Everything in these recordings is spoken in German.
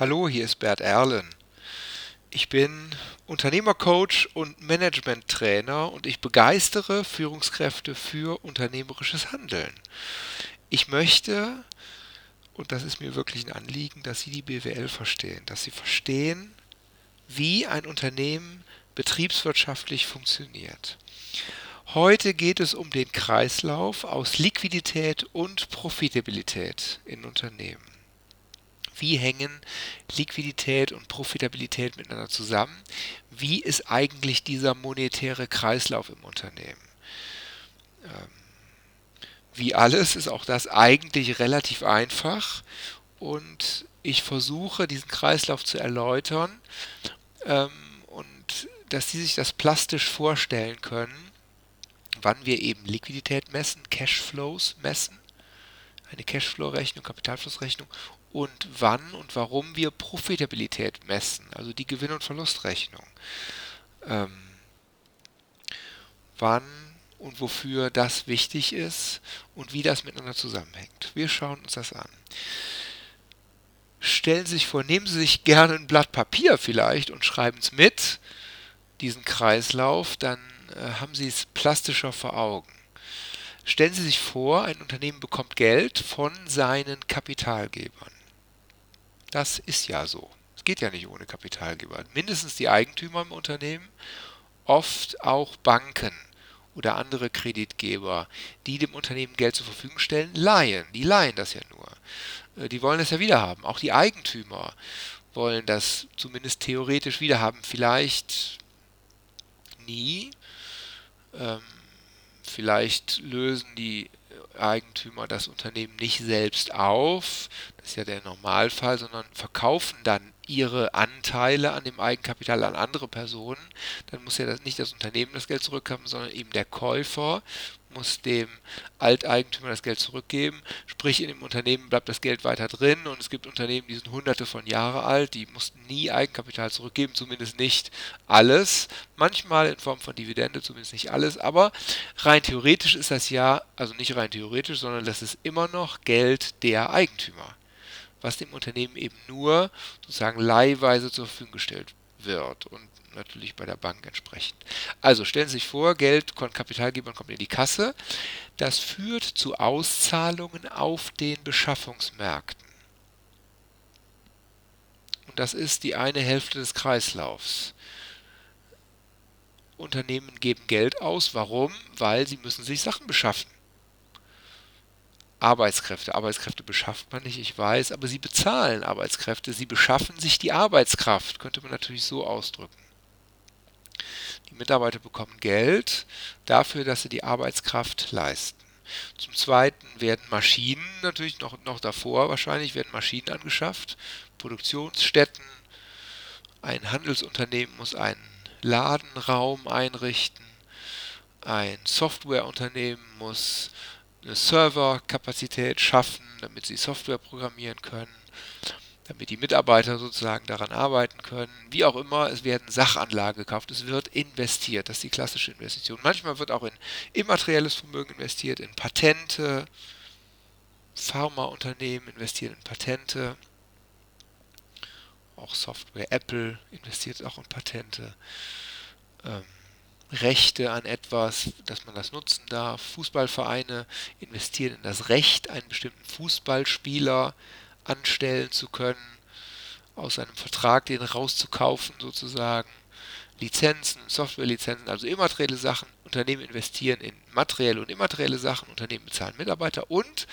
Hallo, hier ist Bert Erlen. Ich bin Unternehmercoach und Managementtrainer und ich begeistere Führungskräfte für unternehmerisches Handeln. Ich möchte, und das ist mir wirklich ein Anliegen, dass Sie die BWL verstehen, dass Sie verstehen, wie ein Unternehmen betriebswirtschaftlich funktioniert. Heute geht es um den Kreislauf aus Liquidität und Profitabilität in Unternehmen. Wie hängen Liquidität und Profitabilität miteinander zusammen? Wie ist eigentlich dieser monetäre Kreislauf im Unternehmen? Ähm, wie alles ist auch das eigentlich relativ einfach und ich versuche diesen Kreislauf zu erläutern ähm, und dass Sie sich das plastisch vorstellen können, wann wir eben Liquidität messen, Cashflows messen, eine Cashflow-Rechnung, Kapitalflussrechnung und wann und warum wir Profitabilität messen, also die Gewinn- und Verlustrechnung. Ähm, wann und wofür das wichtig ist und wie das miteinander zusammenhängt. Wir schauen uns das an. Stellen Sie sich vor, nehmen Sie sich gerne ein Blatt Papier vielleicht und schreiben es mit, diesen Kreislauf, dann äh, haben Sie es plastischer vor Augen. Stellen Sie sich vor, ein Unternehmen bekommt Geld von seinen Kapitalgebern. Das ist ja so. Es geht ja nicht ohne Kapitalgeber. Mindestens die Eigentümer im Unternehmen, oft auch Banken oder andere Kreditgeber, die dem Unternehmen Geld zur Verfügung stellen, leihen. Die leihen das ja nur. Äh, die wollen es ja wieder haben. Auch die Eigentümer wollen das zumindest theoretisch wieder haben. Vielleicht nie. Ähm, vielleicht lösen die Eigentümer das Unternehmen nicht selbst auf, das ist ja der Normalfall, sondern verkaufen dann ihre Anteile an dem Eigenkapital an andere Personen, dann muss ja das nicht das Unternehmen das Geld zurückhaben, sondern eben der Käufer muss dem Alteigentümer das Geld zurückgeben. Sprich, in dem Unternehmen bleibt das Geld weiter drin und es gibt Unternehmen, die sind hunderte von Jahre alt, die mussten nie Eigenkapital zurückgeben, zumindest nicht alles. Manchmal in Form von Dividende, zumindest nicht alles, aber rein theoretisch ist das ja, also nicht rein theoretisch, sondern das ist immer noch Geld der Eigentümer, was dem Unternehmen eben nur sozusagen leihweise zur Verfügung gestellt wird. Und natürlich bei der Bank entsprechend. Also stellen Sie sich vor, Geld von Kapitalgebern kommt in die Kasse. Das führt zu Auszahlungen auf den Beschaffungsmärkten. Und das ist die eine Hälfte des Kreislaufs. Unternehmen geben Geld aus. Warum? Weil sie müssen sich Sachen beschaffen. Arbeitskräfte. Arbeitskräfte beschafft man nicht, ich weiß, aber sie bezahlen Arbeitskräfte. Sie beschaffen sich die Arbeitskraft, könnte man natürlich so ausdrücken. Die Mitarbeiter bekommen Geld dafür, dass sie die Arbeitskraft leisten. Zum Zweiten werden Maschinen, natürlich noch, noch davor wahrscheinlich, werden Maschinen angeschafft, Produktionsstätten, ein Handelsunternehmen muss einen Ladenraum einrichten, ein Softwareunternehmen muss eine Serverkapazität schaffen, damit sie Software programmieren können damit die Mitarbeiter sozusagen daran arbeiten können. Wie auch immer, es werden Sachanlagen gekauft, es wird investiert, das ist die klassische Investition. Manchmal wird auch in immaterielles Vermögen investiert, in Patente, Pharmaunternehmen investieren in Patente, auch Software, Apple investiert auch in Patente. Ähm, Rechte an etwas, dass man das nutzen darf. Fußballvereine investieren in das Recht, einen bestimmten Fußballspieler anstellen zu können, aus einem Vertrag den rauszukaufen sozusagen. Lizenzen, Softwarelizenzen, also immaterielle Sachen. Unternehmen investieren in materielle und immaterielle Sachen. Unternehmen bezahlen Mitarbeiter und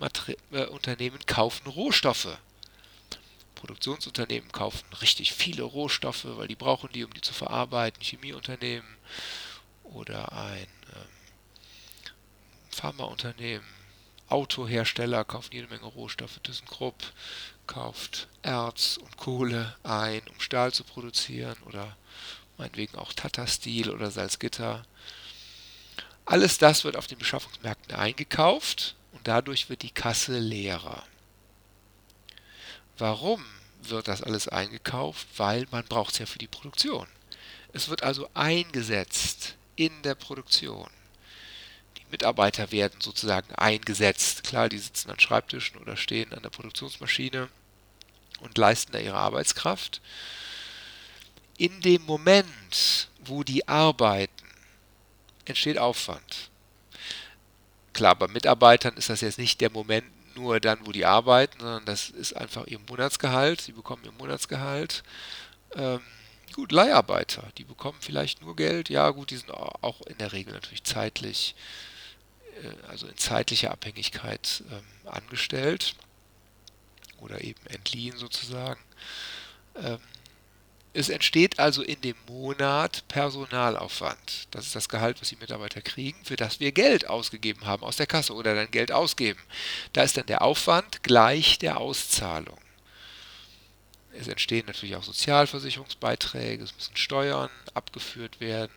Mater äh, Unternehmen kaufen Rohstoffe. Produktionsunternehmen kaufen richtig viele Rohstoffe, weil die brauchen die, um die zu verarbeiten. Chemieunternehmen oder ein ähm, Pharmaunternehmen Autohersteller kaufen jede Menge Rohstoffe. ThyssenKrupp kauft Erz und Kohle ein, um Stahl zu produzieren oder meinetwegen auch Tata Steel oder Salzgitter. Alles das wird auf den Beschaffungsmärkten eingekauft und dadurch wird die Kasse leerer. Warum wird das alles eingekauft? Weil man braucht es ja für die Produktion. Es wird also eingesetzt in der Produktion. Mitarbeiter werden sozusagen eingesetzt. Klar, die sitzen an Schreibtischen oder stehen an der Produktionsmaschine und leisten da ihre Arbeitskraft. In dem Moment, wo die arbeiten, entsteht Aufwand. Klar, bei Mitarbeitern ist das jetzt nicht der Moment nur dann, wo die arbeiten, sondern das ist einfach ihr Monatsgehalt. Sie bekommen ihr Monatsgehalt. Ähm, gut, Leiharbeiter, die bekommen vielleicht nur Geld. Ja, gut, die sind auch in der Regel natürlich zeitlich, also in zeitlicher Abhängigkeit ähm, angestellt oder eben entliehen sozusagen. Ähm, es entsteht also in dem Monat Personalaufwand. Das ist das Gehalt, was die Mitarbeiter kriegen, für das wir Geld ausgegeben haben aus der Kasse oder dann Geld ausgeben. Da ist dann der Aufwand gleich der Auszahlung. Es entstehen natürlich auch Sozialversicherungsbeiträge, es müssen Steuern abgeführt werden.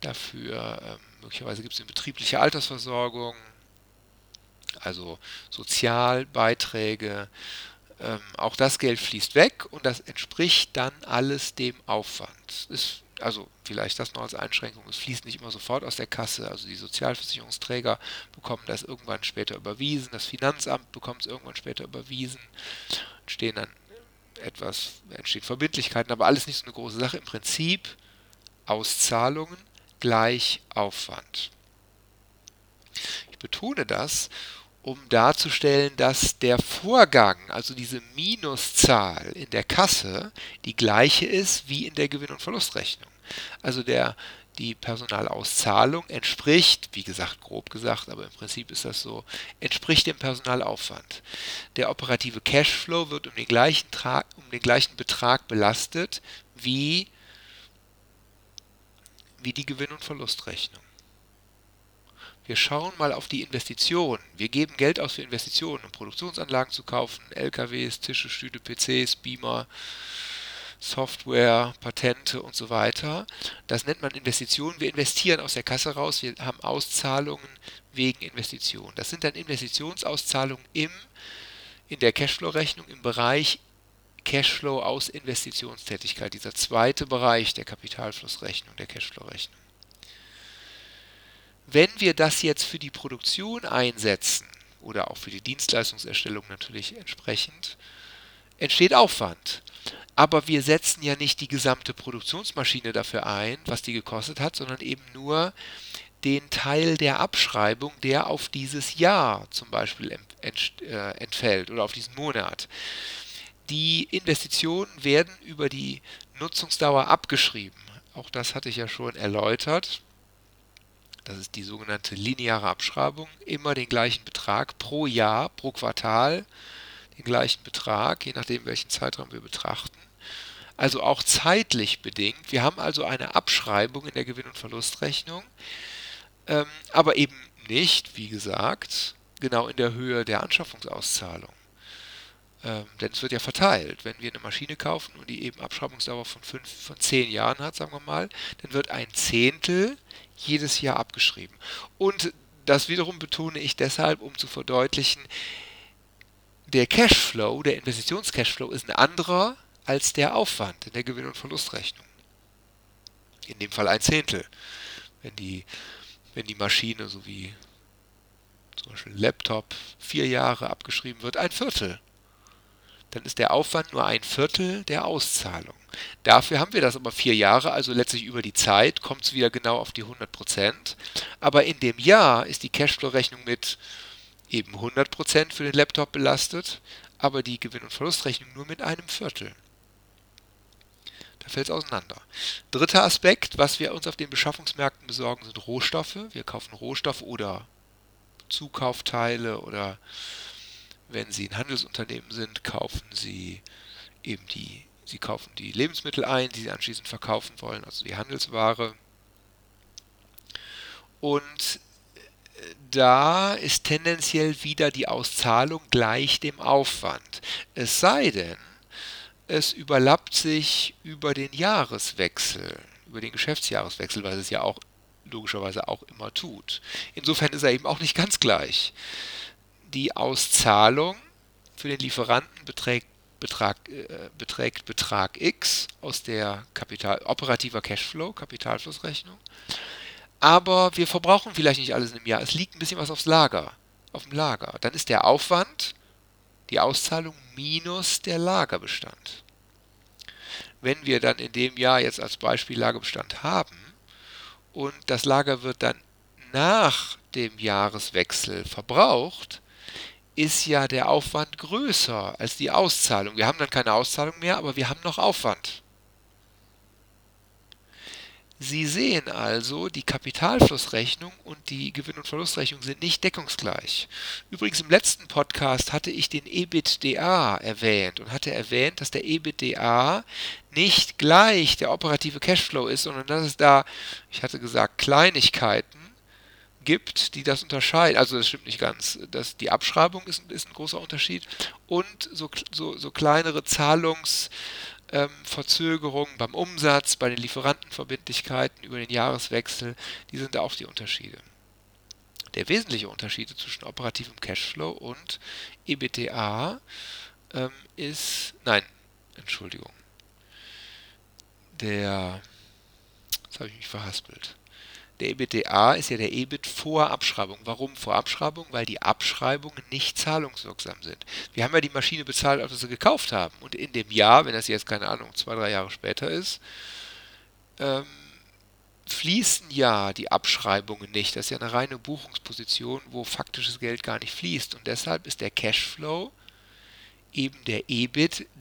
Dafür ähm, möglicherweise gibt es eine betriebliche Altersversorgung, also Sozialbeiträge, ähm, auch das Geld fließt weg und das entspricht dann alles dem Aufwand. Ist, also vielleicht das noch als Einschränkung, es fließt nicht immer sofort aus der Kasse, also die Sozialversicherungsträger bekommen das irgendwann später überwiesen, das Finanzamt bekommt es irgendwann später überwiesen, entstehen dann etwas, entstehen Verbindlichkeiten, aber alles nicht so eine große Sache. Im Prinzip Auszahlungen gleich Aufwand. Ich betone das, um darzustellen, dass der Vorgang, also diese Minuszahl in der Kasse, die gleiche ist wie in der Gewinn- und Verlustrechnung. Also der, die Personalauszahlung entspricht, wie gesagt, grob gesagt, aber im Prinzip ist das so, entspricht dem Personalaufwand. Der operative Cashflow wird um den gleichen, um den gleichen Betrag belastet wie, wie die Gewinn- und Verlustrechnung. Wir schauen mal auf die Investitionen. Wir geben Geld aus für Investitionen, um Produktionsanlagen zu kaufen, LKWs, Tische, Stühle, PCs, Beamer, Software, Patente und so weiter. Das nennt man Investitionen. Wir investieren aus der Kasse raus. Wir haben Auszahlungen wegen Investitionen. Das sind dann Investitionsauszahlungen im, in der Cashflow-Rechnung im Bereich Cashflow aus Investitionstätigkeit. Dieser zweite Bereich der Kapitalflussrechnung, der Cashflow-Rechnung. Wenn wir das jetzt für die Produktion einsetzen oder auch für die Dienstleistungserstellung natürlich entsprechend, entsteht Aufwand. Aber wir setzen ja nicht die gesamte Produktionsmaschine dafür ein, was die gekostet hat, sondern eben nur den Teil der Abschreibung, der auf dieses Jahr zum Beispiel äh, entfällt oder auf diesen Monat. Die Investitionen werden über die Nutzungsdauer abgeschrieben. Auch das hatte ich ja schon erläutert das ist die sogenannte lineare Abschreibung, immer den gleichen Betrag pro Jahr, pro Quartal, den gleichen Betrag, je nachdem welchen Zeitraum wir betrachten. Also auch zeitlich bedingt. Wir haben also eine Abschreibung in der Gewinn- und Verlustrechnung, ähm, aber eben nicht, wie gesagt, genau in der Höhe der Anschaffungsauszahlung. Ähm, denn es wird ja verteilt. Wenn wir eine Maschine kaufen und die eben Abschreibungsdauer von, fünf, von zehn Jahren hat, sagen wir mal, dann wird ein Zehntel jedes Jahr abgeschrieben. Und das wiederum betone ich deshalb, um zu verdeutlichen, der Cashflow, der Investitionscashflow ist ein anderer als der Aufwand in der Gewinn- und Verlustrechnung. In dem Fall ein Zehntel. Wenn die, wenn die Maschine, so wie zum Beispiel Laptop, vier Jahre abgeschrieben wird, ein Viertel dann ist der Aufwand nur ein Viertel der Auszahlung. Dafür haben wir das aber vier Jahre, also letztlich über die Zeit kommt es wieder genau auf die 100 Prozent. Aber in dem Jahr ist die Cashflow-Rechnung mit eben 100 Prozent für den Laptop belastet, aber die Gewinn- und Verlustrechnung nur mit einem Viertel. Da fällt es auseinander. Dritter Aspekt, was wir uns auf den Beschaffungsmärkten besorgen, sind Rohstoffe. Wir kaufen Rohstoffe oder Zukaufteile oder wenn Sie ein Handelsunternehmen sind, kaufen Sie eben die, Sie kaufen die Lebensmittel ein, die Sie anschließend verkaufen wollen, also die Handelsware. Und äh, da ist tendenziell wieder die Auszahlung gleich dem Aufwand. Es sei denn, es überlappt sich über den Jahreswechsel, über den Geschäftsjahreswechsel, weil es ja auch logischerweise auch immer tut. Insofern ist er eben auch nicht ganz gleich die Auszahlung für den Lieferanten beträgt Betrag, äh, beträgt Betrag X aus der Kapital, operativer Cashflow, Kapitalflussrechnung. Aber wir verbrauchen vielleicht nicht alles im Jahr. Es liegt ein bisschen was aufs Lager, auf dem Lager. Dann ist der Aufwand Die Auszahlung minus der Lagerbestand. Wenn wir dann in dem Jahr jetzt als Beispiel Lagerbestand haben und das Lager wird dann nach dem Jahreswechsel verbraucht, ist ja der Aufwand größer als die Auszahlung. Wir haben dann keine Auszahlung mehr, aber wir haben noch Aufwand. Sie sehen also, die Kapitalflussrechnung und die Gewinn- und Verlustrechnung sind nicht deckungsgleich. Übrigens im letzten Podcast hatte ich den EBITDA erwähnt und hatte erwähnt, dass der EBITDA nicht gleich der operative Cashflow ist, sondern dass es da, ich hatte gesagt, Kleinigkeiten gibt, die das unterscheiden. Also das stimmt nicht ganz. Das, die Abschreibung ist, ist ein großer Unterschied und so, so, so kleinere Zahlungsverzögerungen ähm, beim Umsatz, bei den Lieferantenverbindlichkeiten über den Jahreswechsel, die sind da auch die Unterschiede. Der wesentliche Unterschied zwischen operativem Cashflow und EBTA ähm, ist, nein, Entschuldigung, der, jetzt habe ich mich verhaspelt. Der EBITDA ist ja der EBIT vor Abschreibung. Warum vor Abschreibung? Weil die Abschreibungen nicht zahlungswirksam sind. Wir haben ja die Maschine bezahlt, als wir sie gekauft haben. Und in dem Jahr, wenn das jetzt keine Ahnung, zwei, drei Jahre später ist, ähm, fließen ja die Abschreibungen nicht. Das ist ja eine reine Buchungsposition, wo faktisches Geld gar nicht fließt. Und deshalb ist der Cashflow eben der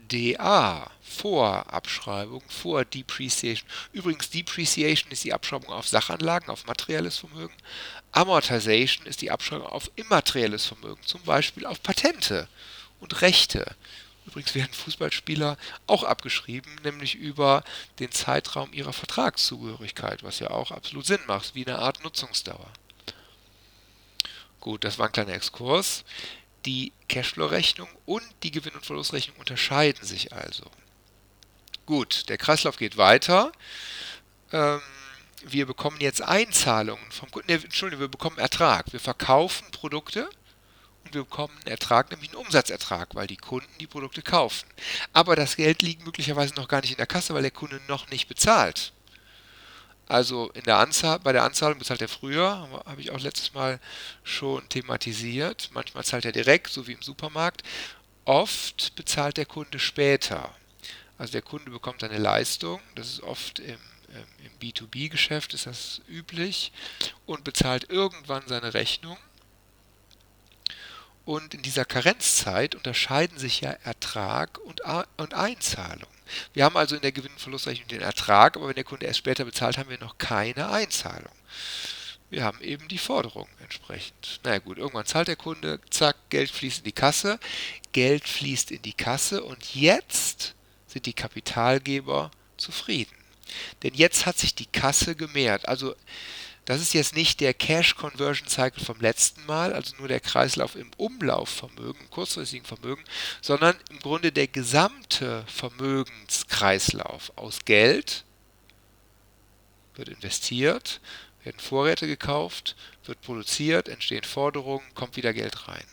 EBITDA vor Abschreibung, vor Depreciation. Übrigens, Depreciation ist die Abschreibung auf Sachanlagen, auf materielles Vermögen. Amortization ist die Abschreibung auf immaterielles Vermögen, zum Beispiel auf Patente und Rechte. Übrigens werden Fußballspieler auch abgeschrieben, nämlich über den Zeitraum ihrer Vertragszugehörigkeit, was ja auch absolut Sinn macht, wie eine Art Nutzungsdauer. Gut, das war ein kleiner Exkurs. Die Cashflow-Rechnung und die Gewinn- und Verlustrechnung unterscheiden sich also. Gut, der Kreislauf geht weiter. Ähm, wir bekommen jetzt Einzahlungen vom Kunden. Ne, Entschuldigung, wir bekommen Ertrag. Wir verkaufen Produkte und wir bekommen einen Ertrag, nämlich einen Umsatzertrag, weil die Kunden die Produkte kaufen. Aber das Geld liegt möglicherweise noch gar nicht in der Kasse, weil der Kunde noch nicht bezahlt. Also in der Anzahl, bei der Anzahlung bezahlt er früher, habe ich auch letztes Mal schon thematisiert. Manchmal zahlt er direkt, so wie im Supermarkt. Oft bezahlt der Kunde später. Also der Kunde bekommt eine Leistung, das ist oft im, im B2B-Geschäft ist das üblich, und bezahlt irgendwann seine Rechnung. Und in dieser Karenzzeit unterscheiden sich ja Ertrag und, und Einzahlung. Wir haben also in der Gewinn- und Verlustrechnung den Ertrag, aber wenn der Kunde erst später bezahlt, haben wir noch keine Einzahlung. Wir haben eben die Forderung entsprechend. Na naja, gut, irgendwann zahlt der Kunde, zack, Geld fließt in die Kasse. Geld fließt in die Kasse und jetzt sind die Kapitalgeber zufrieden. Denn jetzt hat sich die Kasse gemehrt. Also das ist jetzt nicht der Cash Conversion Cycle vom letzten Mal, also nur der Kreislauf im Umlaufvermögen, im kurzfristigen Vermögen, sondern im Grunde der gesamte Vermögenskreislauf aus Geld wird investiert, werden Vorräte gekauft, wird produziert, entstehen Forderungen, kommt wieder Geld rein.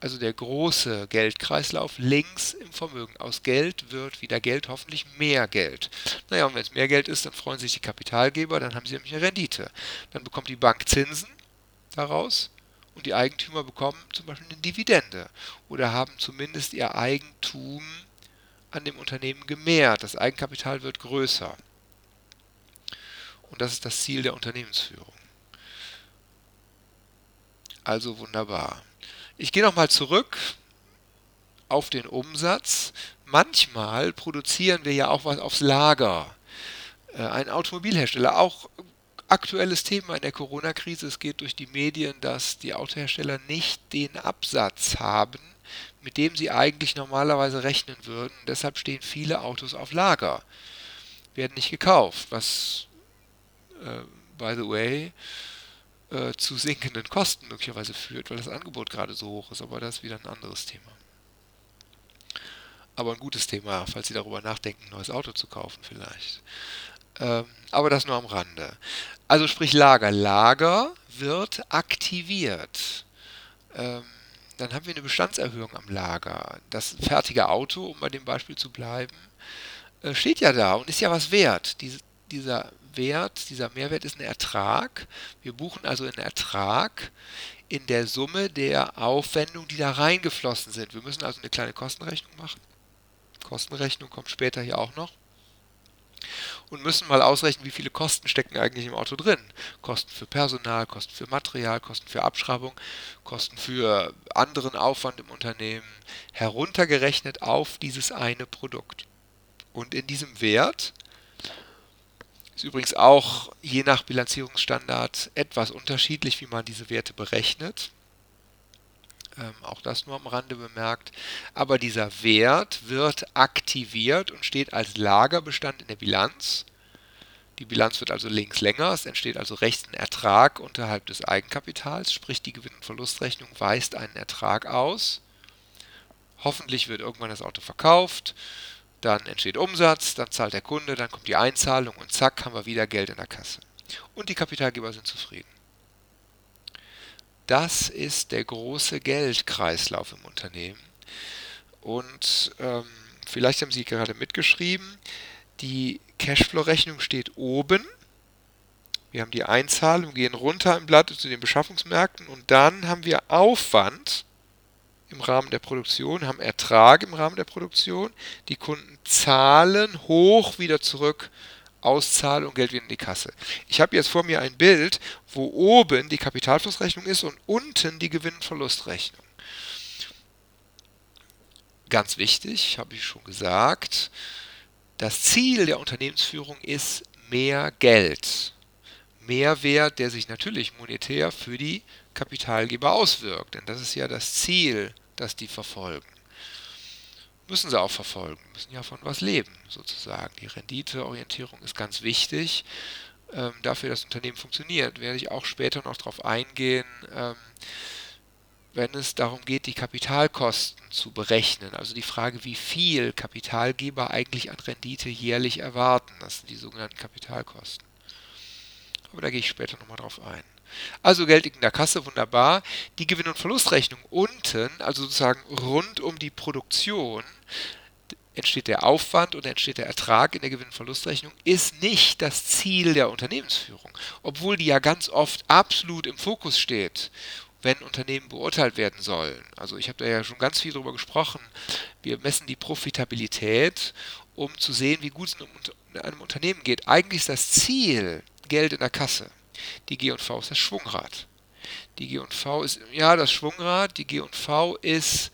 Also der große Geldkreislauf links im Vermögen. Aus Geld wird wieder Geld, hoffentlich mehr Geld. Naja, und wenn es mehr Geld ist, dann freuen sich die Kapitalgeber, dann haben sie nämlich eine Rendite. Dann bekommt die Bank Zinsen daraus und die Eigentümer bekommen zum Beispiel eine Dividende oder haben zumindest ihr Eigentum an dem Unternehmen gemehrt. Das Eigenkapital wird größer. Und das ist das Ziel der Unternehmensführung. Also wunderbar. Ich gehe nochmal zurück auf den Umsatz. Manchmal produzieren wir ja auch was aufs Lager. Äh, ein Automobilhersteller, auch aktuelles Thema in der Corona-Krise. Es geht durch die Medien, dass die Autohersteller nicht den Absatz haben, mit dem sie eigentlich normalerweise rechnen würden. Deshalb stehen viele Autos auf Lager, werden nicht gekauft, was by the way, äh, zu sinkenden Kosten möglicherweise führt, weil das Angebot gerade so hoch ist. Aber das ist wieder ein anderes Thema. Aber ein gutes Thema, falls Sie darüber nachdenken, ein neues Auto zu kaufen vielleicht. Ähm, aber das nur am Rande. Also sprich Lager. Lager wird aktiviert. Ähm, dann haben wir eine Bestandserhöhung am Lager. Das fertige Auto, um bei dem Beispiel zu bleiben, äh, steht ja da und ist ja was wert. Diese, dieser Wert, dieser Mehrwert ist ein Ertrag. Wir buchen also einen Ertrag in der Summe der Aufwendungen, die da reingeflossen sind. Wir müssen also eine kleine Kostenrechnung machen. Kostenrechnung kommt später hier auch noch und müssen mal ausrechnen, wie viele Kosten stecken eigentlich im Auto drin. Kosten für Personal, Kosten für Material, Kosten für Abschreibung, Kosten für anderen Aufwand im Unternehmen, heruntergerechnet auf dieses eine Produkt. Und in diesem Wert ist übrigens auch je nach Bilanzierungsstandard etwas unterschiedlich, wie man diese Werte berechnet. Ähm, auch das nur am Rande bemerkt. Aber dieser Wert wird aktiviert und steht als Lagerbestand in der Bilanz. Die Bilanz wird also links länger, es entsteht also rechts ein Ertrag unterhalb des Eigenkapitals, sprich die Gewinn- und Verlustrechnung weist einen Ertrag aus. Hoffentlich wird irgendwann das Auto verkauft, dann entsteht Umsatz, dann zahlt der Kunde, dann kommt die Einzahlung und zack haben wir wieder Geld in der Kasse. Und die Kapitalgeber sind zufrieden. Das ist der große Geldkreislauf im Unternehmen. Und ähm, vielleicht haben Sie gerade mitgeschrieben, die Cashflow-Rechnung steht oben. Wir haben die Einzahlung, gehen runter im Blatt zu den Beschaffungsmärkten und dann haben wir Aufwand im Rahmen der Produktion, haben Ertrag im Rahmen der Produktion. Die Kunden zahlen hoch wieder zurück Auszahlung, Geld wieder in die Kasse. Ich habe jetzt vor mir ein Bild, wo oben die Kapitalflussrechnung ist und unten die Gewinn- und Verlustrechnung. Ganz wichtig, habe ich schon gesagt, das Ziel der Unternehmensführung ist mehr Geld. Mehrwert, der sich natürlich monetär für die Kapitalgeber auswirkt. Denn das ist ja das Ziel, das die verfolgen müssen sie auch verfolgen, müssen ja von was leben, sozusagen. Die Renditeorientierung ist ganz wichtig ähm, dafür, dass das Unternehmen funktioniert. Werde ich auch später noch darauf eingehen, ähm, wenn es darum geht, die Kapitalkosten zu berechnen. Also die Frage, wie viel Kapitalgeber eigentlich an Rendite jährlich erwarten. Das sind die sogenannten Kapitalkosten. Aber da gehe ich später nochmal drauf ein. Also Geld in der Kasse, wunderbar. Die Gewinn- und Verlustrechnung unten, also sozusagen rund um die Produktion, entsteht der Aufwand und entsteht der Ertrag in der Gewinn- und Verlustrechnung, ist nicht das Ziel der Unternehmensführung, obwohl die ja ganz oft absolut im Fokus steht wenn Unternehmen beurteilt werden sollen. Also ich habe da ja schon ganz viel darüber gesprochen. Wir messen die Profitabilität, um zu sehen, wie gut es in einem Unternehmen geht. Eigentlich ist das Ziel Geld in der Kasse. Die G&V ist das Schwungrad. Die G&V ist, ja, das Schwungrad, die G&V ist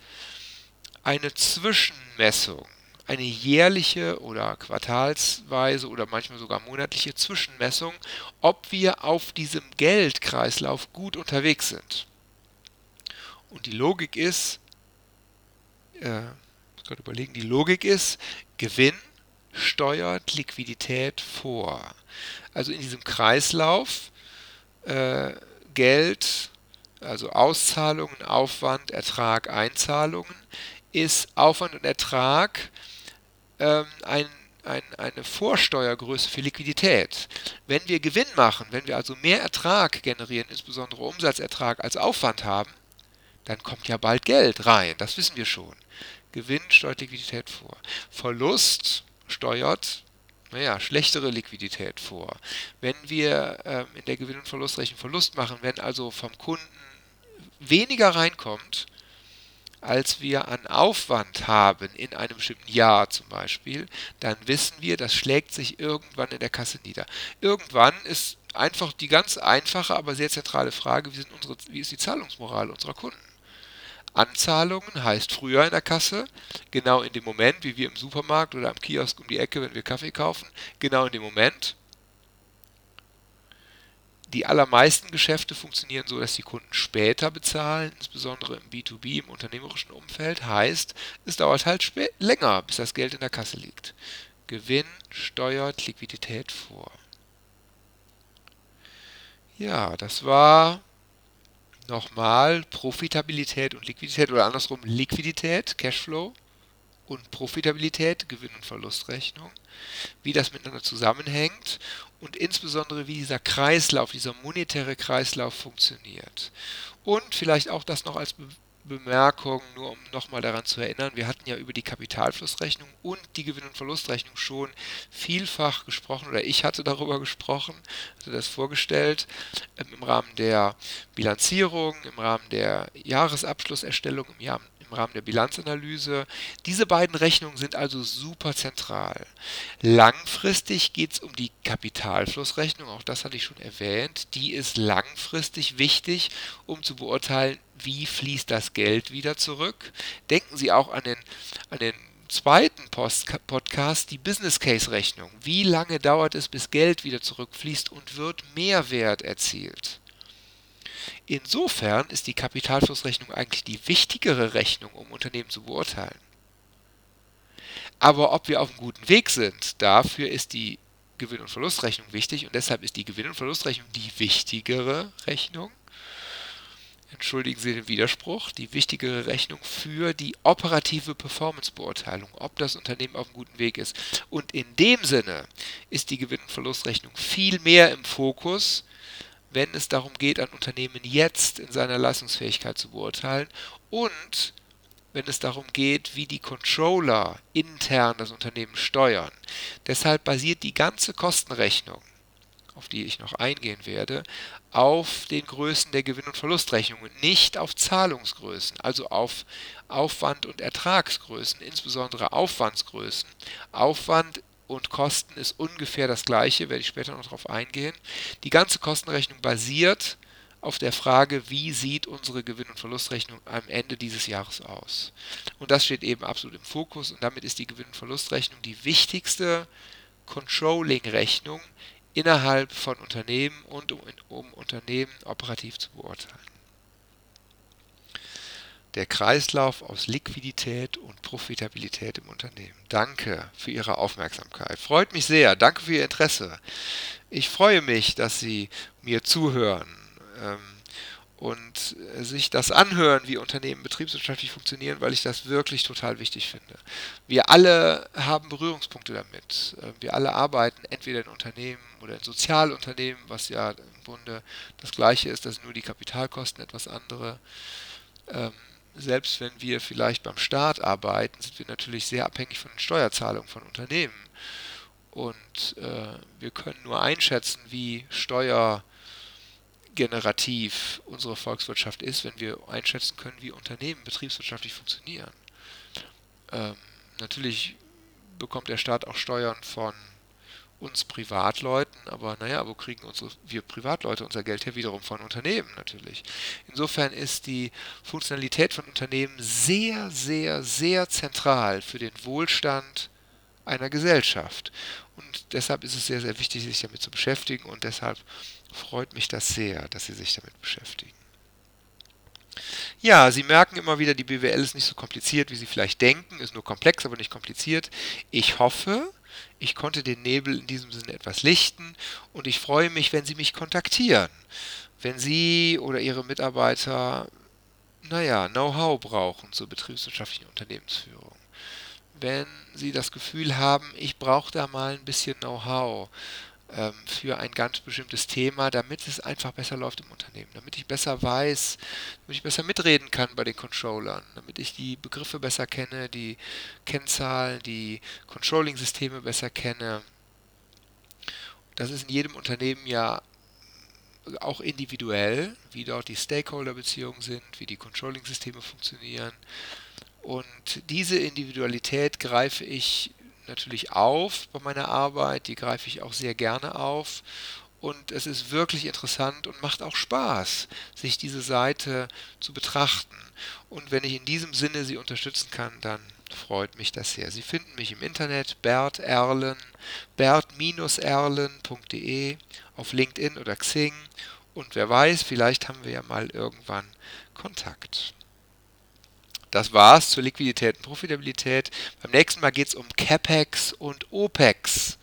eine Zwischenmessung, eine jährliche oder quartalsweise oder manchmal sogar monatliche Zwischenmessung, ob wir auf diesem Geldkreislauf gut unterwegs sind. Und die Logik ist, äh, muss gerade überlegen, die Logik ist, Gewinn steuert Liquidität vor. Also in diesem Kreislauf äh, Geld, also Auszahlungen, Aufwand, Ertrag, Einzahlungen, ist Aufwand und Ertrag ähm, ein, ein, eine Vorsteuergröße für Liquidität. Wenn wir Gewinn machen, wenn wir also mehr Ertrag generieren, insbesondere Umsatzertrag als Aufwand haben, dann kommt ja bald Geld rein, das wissen wir schon. Gewinn steuert Liquidität vor. Verlust steuert naja, schlechtere Liquidität vor. Wenn wir ähm, in der Gewinn- und Verlustrechnung Verlust machen, wenn also vom Kunden weniger reinkommt, als wir an Aufwand haben in einem bestimmten Jahr zum Beispiel, dann wissen wir, das schlägt sich irgendwann in der Kasse nieder. Irgendwann ist einfach die ganz einfache, aber sehr zentrale Frage, wie, unsere, wie ist die Zahlungsmoral unserer Kunden? Anzahlungen heißt früher in der Kasse, genau in dem Moment, wie wir im Supermarkt oder am Kiosk um die Ecke, wenn wir Kaffee kaufen, genau in dem Moment. Die allermeisten Geschäfte funktionieren so, dass die Kunden später bezahlen, insbesondere im B2B, im unternehmerischen Umfeld. Heißt, es dauert halt länger, bis das Geld in der Kasse liegt. Gewinn steuert Liquidität vor. Ja, das war nochmal Profitabilität und Liquidität oder andersrum Liquidität, Cashflow und Profitabilität, Gewinn- und Verlustrechnung, wie das miteinander zusammenhängt und insbesondere wie dieser Kreislauf, dieser monetäre Kreislauf funktioniert. Und vielleicht auch das noch als Bemerkung, nur um nochmal daran zu erinnern, wir hatten ja über die Kapitalflussrechnung und die Gewinn- und Verlustrechnung schon vielfach gesprochen oder ich hatte darüber gesprochen, hatte das vorgestellt ähm, im Rahmen der Bilanzierung, im Rahmen der Jahresabschlusserstellung, im, Jahr, im Rahmen der Bilanzanalyse. Diese beiden Rechnungen sind also super zentral. Langfristig geht es um die Kapitalflussrechnung, auch das hatte ich schon erwähnt. Die ist langfristig wichtig, um zu beurteilen, wie fließt das Geld wieder zurück. Denken Sie auch an den, an den zweiten Post Podcast, die Business Case Rechnung. Wie lange dauert es, bis Geld wieder zurückfließt und wird Mehrwert erzielt? Insofern ist die Kapitalflussrechnung eigentlich die wichtigere Rechnung, um Unternehmen zu beurteilen. Aber ob wir auf einem guten Weg sind, dafür ist die Gewinn- und Verlustrechnung wichtig und deshalb ist die Gewinn- und Verlustrechnung die wichtigere Rechnung. Entschuldigen Sie den Widerspruch, die wichtigere Rechnung für die operative Performance-Beurteilung, ob das Unternehmen auf einem guten Weg ist. Und in dem Sinne ist die Gewinn- und Verlustrechnung viel mehr im Fokus wenn es darum geht, ein Unternehmen jetzt in seiner Leistungsfähigkeit zu beurteilen und wenn es darum geht, wie die Controller intern das Unternehmen steuern. Deshalb basiert die ganze Kostenrechnung, auf die ich noch eingehen werde, auf den Größen der Gewinn- und Verlustrechnungen, nicht auf Zahlungsgrößen, also auf Aufwand- und Ertragsgrößen, insbesondere Aufwandsgrößen. Aufwand und Kosten ist ungefähr das gleiche, werde ich später noch darauf eingehen. Die ganze Kostenrechnung basiert auf der Frage, wie sieht unsere Gewinn- und Verlustrechnung am Ende dieses Jahres aus. Und das steht eben absolut im Fokus und damit ist die Gewinn- und Verlustrechnung die wichtigste Controlling-Rechnung innerhalb von Unternehmen und um, um Unternehmen operativ zu beurteilen der Kreislauf aus Liquidität und Profitabilität im Unternehmen. Danke für Ihre Aufmerksamkeit. Freut mich sehr. Danke für Ihr Interesse. Ich freue mich, dass Sie mir zuhören ähm, und sich das anhören, wie Unternehmen betriebswirtschaftlich funktionieren, weil ich das wirklich total wichtig finde. Wir alle haben Berührungspunkte damit. Ähm, wir alle arbeiten entweder in Unternehmen oder in Sozialunternehmen, was ja im Grunde das gleiche ist, dass nur die Kapitalkosten etwas andere. Ähm, selbst wenn wir vielleicht beim Staat arbeiten, sind wir natürlich sehr abhängig von den Steuerzahlungen von Unternehmen. Und äh, wir können nur einschätzen, wie steuergenerativ unsere Volkswirtschaft ist, wenn wir einschätzen können, wie Unternehmen betriebswirtschaftlich funktionieren. Ähm, natürlich bekommt der Staat auch Steuern von uns Privatleuten, aber naja, wo kriegen unsere, wir Privatleute unser Geld her? Wiederum von Unternehmen natürlich. Insofern ist die Funktionalität von Unternehmen sehr, sehr, sehr zentral für den Wohlstand einer Gesellschaft. Und deshalb ist es sehr, sehr wichtig, sich damit zu beschäftigen und deshalb freut mich das sehr, dass Sie sich damit beschäftigen. Ja, Sie merken immer wieder, die BWL ist nicht so kompliziert, wie Sie vielleicht denken, ist nur komplex, aber nicht kompliziert. Ich hoffe, ich konnte den Nebel in diesem Sinne etwas lichten und ich freue mich, wenn Sie mich kontaktieren. Wenn Sie oder Ihre Mitarbeiter, naja, Know-how brauchen zur betriebswirtschaftlichen Unternehmensführung. Wenn Sie das Gefühl haben, ich brauche da mal ein bisschen Know-how, für ein ganz bestimmtes Thema, damit es einfach besser läuft im Unternehmen, damit ich besser weiß, damit ich besser mitreden kann bei den Controllern, damit ich die Begriffe besser kenne, die Kennzahlen, die Controlling-Systeme besser kenne. Das ist in jedem Unternehmen ja auch individuell, wie dort die Stakeholder-Beziehungen sind, wie die Controlling-Systeme funktionieren. Und diese Individualität greife ich natürlich auf bei meiner Arbeit, die greife ich auch sehr gerne auf. Und es ist wirklich interessant und macht auch Spaß, sich diese Seite zu betrachten. Und wenn ich in diesem Sinne Sie unterstützen kann, dann freut mich das sehr. Sie finden mich im Internet Bert Erlen, bert-erlen.de, auf LinkedIn oder Xing. Und wer weiß, vielleicht haben wir ja mal irgendwann Kontakt. Das war's zur Liquidität und Profitabilität. Beim nächsten Mal geht es um CAPEX und OPEX.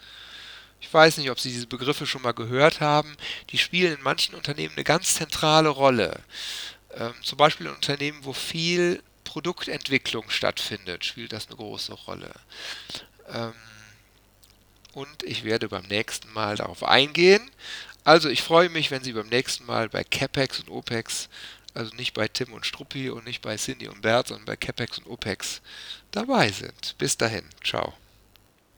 Ich weiß nicht, ob Sie diese Begriffe schon mal gehört haben. Die spielen in manchen Unternehmen eine ganz zentrale Rolle. Ähm, zum Beispiel in Unternehmen, wo viel Produktentwicklung stattfindet, spielt das eine große Rolle. Ähm, und ich werde beim nächsten Mal darauf eingehen. Also ich freue mich, wenn Sie beim nächsten Mal bei CAPEX und OPEX also nicht bei Tim und Struppi und nicht bei Cindy und Bert, sondern bei Capex und OPEX dabei sind. Bis dahin, ciao.